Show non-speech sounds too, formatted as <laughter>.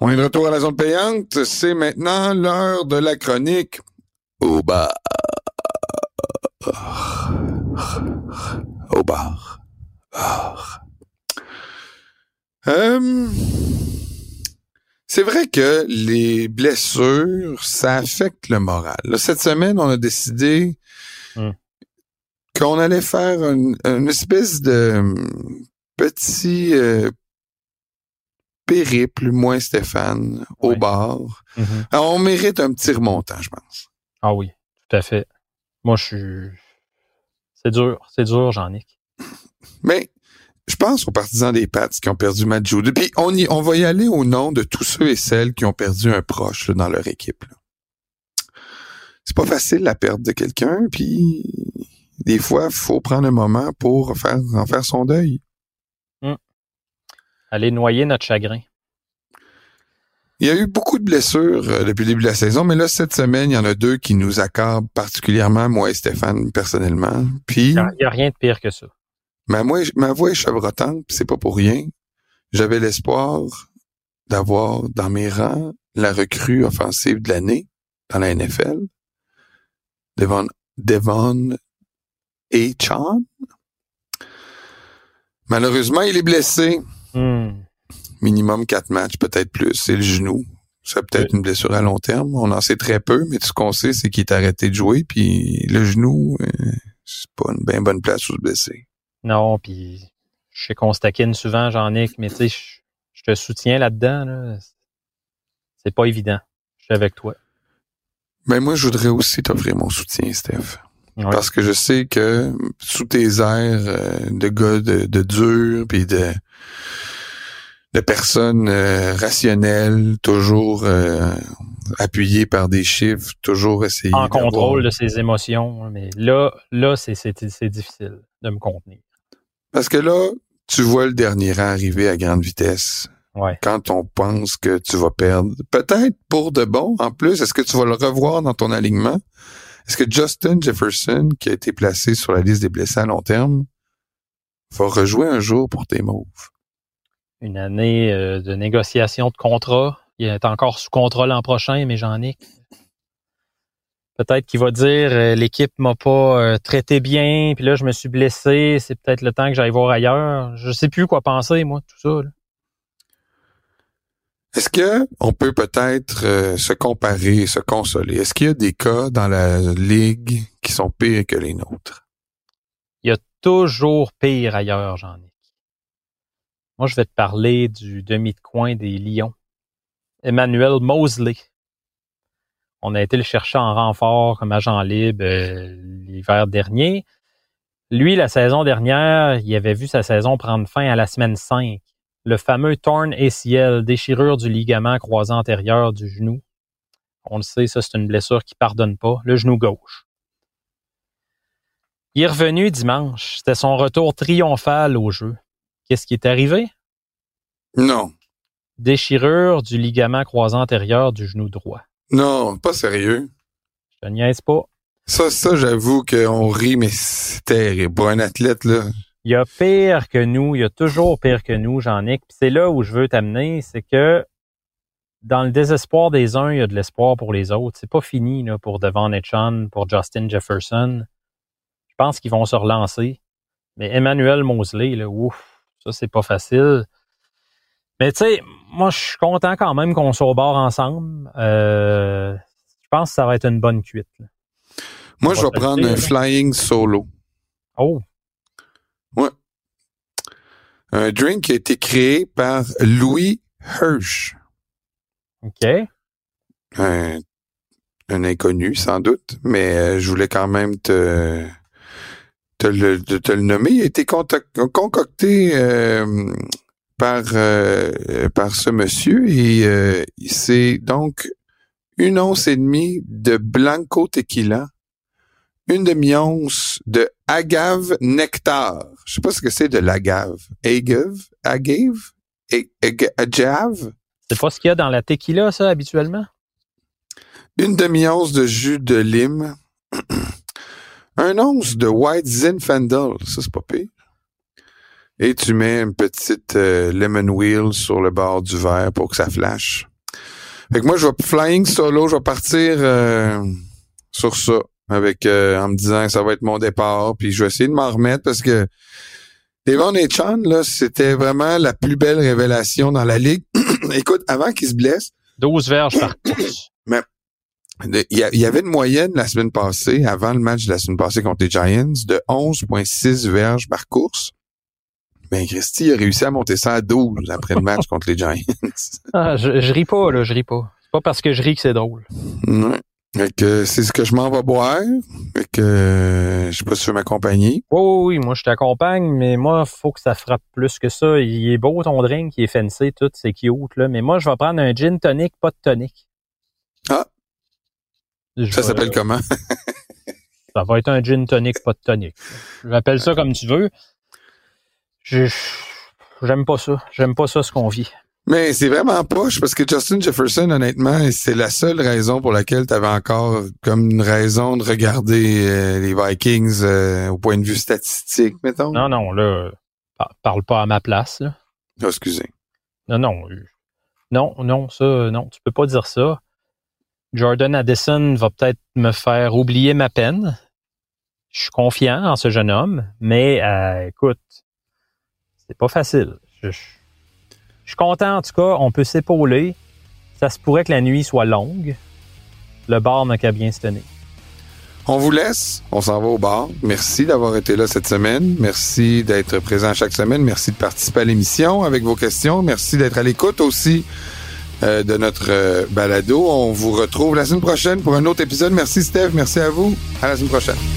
On est de retour à la zone payante. C'est maintenant l'heure de la chronique au bar. Au bar. Bar. Euh, c'est vrai que les blessures, ça affecte le moral. Là, cette semaine, on a décidé Hmm. qu'on allait faire une, une espèce de hum, petit euh, périple, moins Stéphane, au bar. Mhm. Alors, on mérite un petit remontant, je pense. Ah oui, tout à fait. Moi, je suis. C'est dur, c'est dur, Jean-Nic. Mais je pense aux partisans des Pats qui ont perdu Matt Judith. Puis on, y, on va y aller au nom de tous ceux et celles qui ont perdu un proche là, dans leur équipe. C'est pas facile la perte de quelqu'un, puis des fois, faut prendre un moment pour faire, en faire son deuil. Aller noyer notre chagrin. Il y a eu beaucoup de blessures euh, depuis le début de la saison, mais là, cette semaine, il y en a deux qui nous accordent particulièrement, moi et Stéphane, personnellement. Puis, Il n'y a rien de pire que ça. Ma, voix, ma voix est chevrotante, c'est pas pour rien. J'avais l'espoir d'avoir dans mes rangs la recrue offensive de l'année dans la NFL, Devon, Devon et Chan. Malheureusement, il est blessé. Hmm. Minimum quatre matchs, peut-être plus. C'est le genou. C'est peut-être une blessure à long terme. On en sait très peu, mais tout ce qu'on sait, c'est qu'il est arrêté de jouer. Puis le genou, euh, c'est pas une bien bonne place où se blesser. Non, puis je sais qu'on se taquine souvent, Jean-Nic, mais tu sais, je, je te soutiens là-dedans. Là. C'est pas évident. Je suis avec toi. Mais moi, je voudrais aussi t'offrir mon soutien, Steph. Parce que je sais que sous tes airs euh, de gars de, de dur, puis de de personnes euh, rationnelles, toujours euh, appuyées par des chiffres, toujours essayer en contrôle de ses émotions. Mais là, là, c'est difficile de me contenir. Parce que là, tu vois le dernier rang arriver à grande vitesse. Ouais. Quand on pense que tu vas perdre, peut-être pour de bon en plus, est-ce que tu vas le revoir dans ton alignement? Est-ce que Justin Jefferson, qui a été placé sur la liste des blessés à long terme, va rejouer un jour pour tes mauves? Une année euh, de négociation de contrat. Il est encore sous contrôle l'an prochain, mais Jean-Nic. Peut-être qu'il va dire euh, l'équipe m'a pas euh, traité bien, puis là je me suis blessé, c'est peut-être le temps que j'aille voir ailleurs. Je sais plus quoi penser moi tout ça. Est-ce que on peut peut-être euh, se comparer se consoler? Est-ce qu'il y a des cas dans la ligue qui sont pires que les nôtres? Il y a toujours pire ailleurs, Jean-Nic. Moi, je vais te parler du demi de coin des Lions. Emmanuel Mosley. On a été le chercher en renfort comme agent libre euh, l'hiver dernier. Lui, la saison dernière, il avait vu sa saison prendre fin à la semaine 5. Le fameux torn ACL, déchirure du ligament croisé antérieur du genou. On le sait, ça, c'est une blessure qui pardonne pas. Le genou gauche. Il est revenu dimanche. C'était son retour triomphal au jeu. Qu'est-ce qui est arrivé? Non. Déchirure du ligament croisé antérieur du genou droit. Non, pas sérieux. Je te niaise pas. Ça, ça, j'avoue qu'on rit, mais c'est terrible. Pour un athlète, là. Il y a pire que nous, il y a toujours pire que nous, Jean-Nic. Puis c'est là où je veux t'amener, c'est que dans le désespoir des uns, il y a de l'espoir pour les autres. C'est pas fini là, pour Devon Etchan, pour Justin Jefferson. Je pense qu'ils vont se relancer. Mais Emmanuel Mosley, là, ouf, ça c'est pas facile. Mais tu sais, moi je suis content quand même qu'on soit au bord ensemble. Euh, je pense que ça va être une bonne cuite. là. Moi, je va vais prendre dire, un là. flying solo. Oh, Un drink qui a été créé par Louis Hirsch. OK. Un, un inconnu, sans doute, mais euh, je voulais quand même te, te, le, de te le nommer. Il a été concocté euh, par, euh, par ce monsieur et euh, c'est donc une once et demie de Blanco Tequila, une demi-once de agave nectar. Je sais pas ce que c'est de l'agave. Agave? Agave? Agave? C'est pas ce qu'il y a dans la tequila, ça, habituellement? une demi-once de jus de lime, <clears throat> un once de White Zinfandel, ça c'est pas pire, et tu mets une petite euh, lemon wheel sur le bord du verre pour que ça flash. Fait que moi, je vais flying solo, je vais partir euh, sur ça avec euh, en me disant que ça va être mon départ, puis je vais essayer de m'en remettre parce que Devon et Chan, là, c'était vraiment la plus belle révélation dans la ligue. <clears throat> Écoute, avant qu'il se blesse. 12 verges par <clears throat> course. Mais il y avait une moyenne la semaine passée, avant le match de la semaine passée contre les Giants, de 11,6 verges par course. Ben, Christy a réussi à monter ça à 12 après le match contre les Giants. <laughs> ah, je, je ris pas, là, je ris pas. C'est pas parce que je ris que c'est drôle. Ouais. Fait que c'est ce que je m'en vais boire. Fait que je sais pas si tu veux m'accompagner. Oui, oui, oui, moi je t'accompagne, mais moi, faut que ça frappe plus que ça. Il est beau ton drink, il est fancy, tout, c'est cute, là. Mais moi, je vais prendre un gin tonic, pas de tonic. Ah. Je ça s'appelle comment? <laughs> Ça va être un gin tonic, pas de tonic. Je l'appelle ça comme tu veux. Je- J'aime pas ça. J'aime pas ça ce qu'on vit. Mais c'est vraiment poche parce que Justin Jefferson, honnêtement, c'est la seule raison pour laquelle tu avais encore comme une raison de regarder euh, les Vikings euh, au point de vue statistique, mettons. Non, non, là, par- parle pas à ma place, là. Ah, excusez. Non, non. euh, Non, non, ça, non, tu peux pas dire ça. Jordan Addison va peut-être me faire oublier ma peine. Je suis confiant en ce jeune homme, mais euh, écoute, c'est pas facile. Je, suis content, en tout cas, on peut s'épauler. Ça se pourrait que la nuit soit longue. Le bar n'a qu'à bien se tenir. On vous laisse. On s'en va au bar. Merci d'avoir été là cette semaine. Merci d'être présent chaque semaine. Merci de participer à l'émission avec vos questions. Merci d'être à l'écoute aussi euh, de notre euh, balado. On vous retrouve la semaine prochaine pour un autre épisode. Merci Steph. Merci à vous. À la semaine prochaine.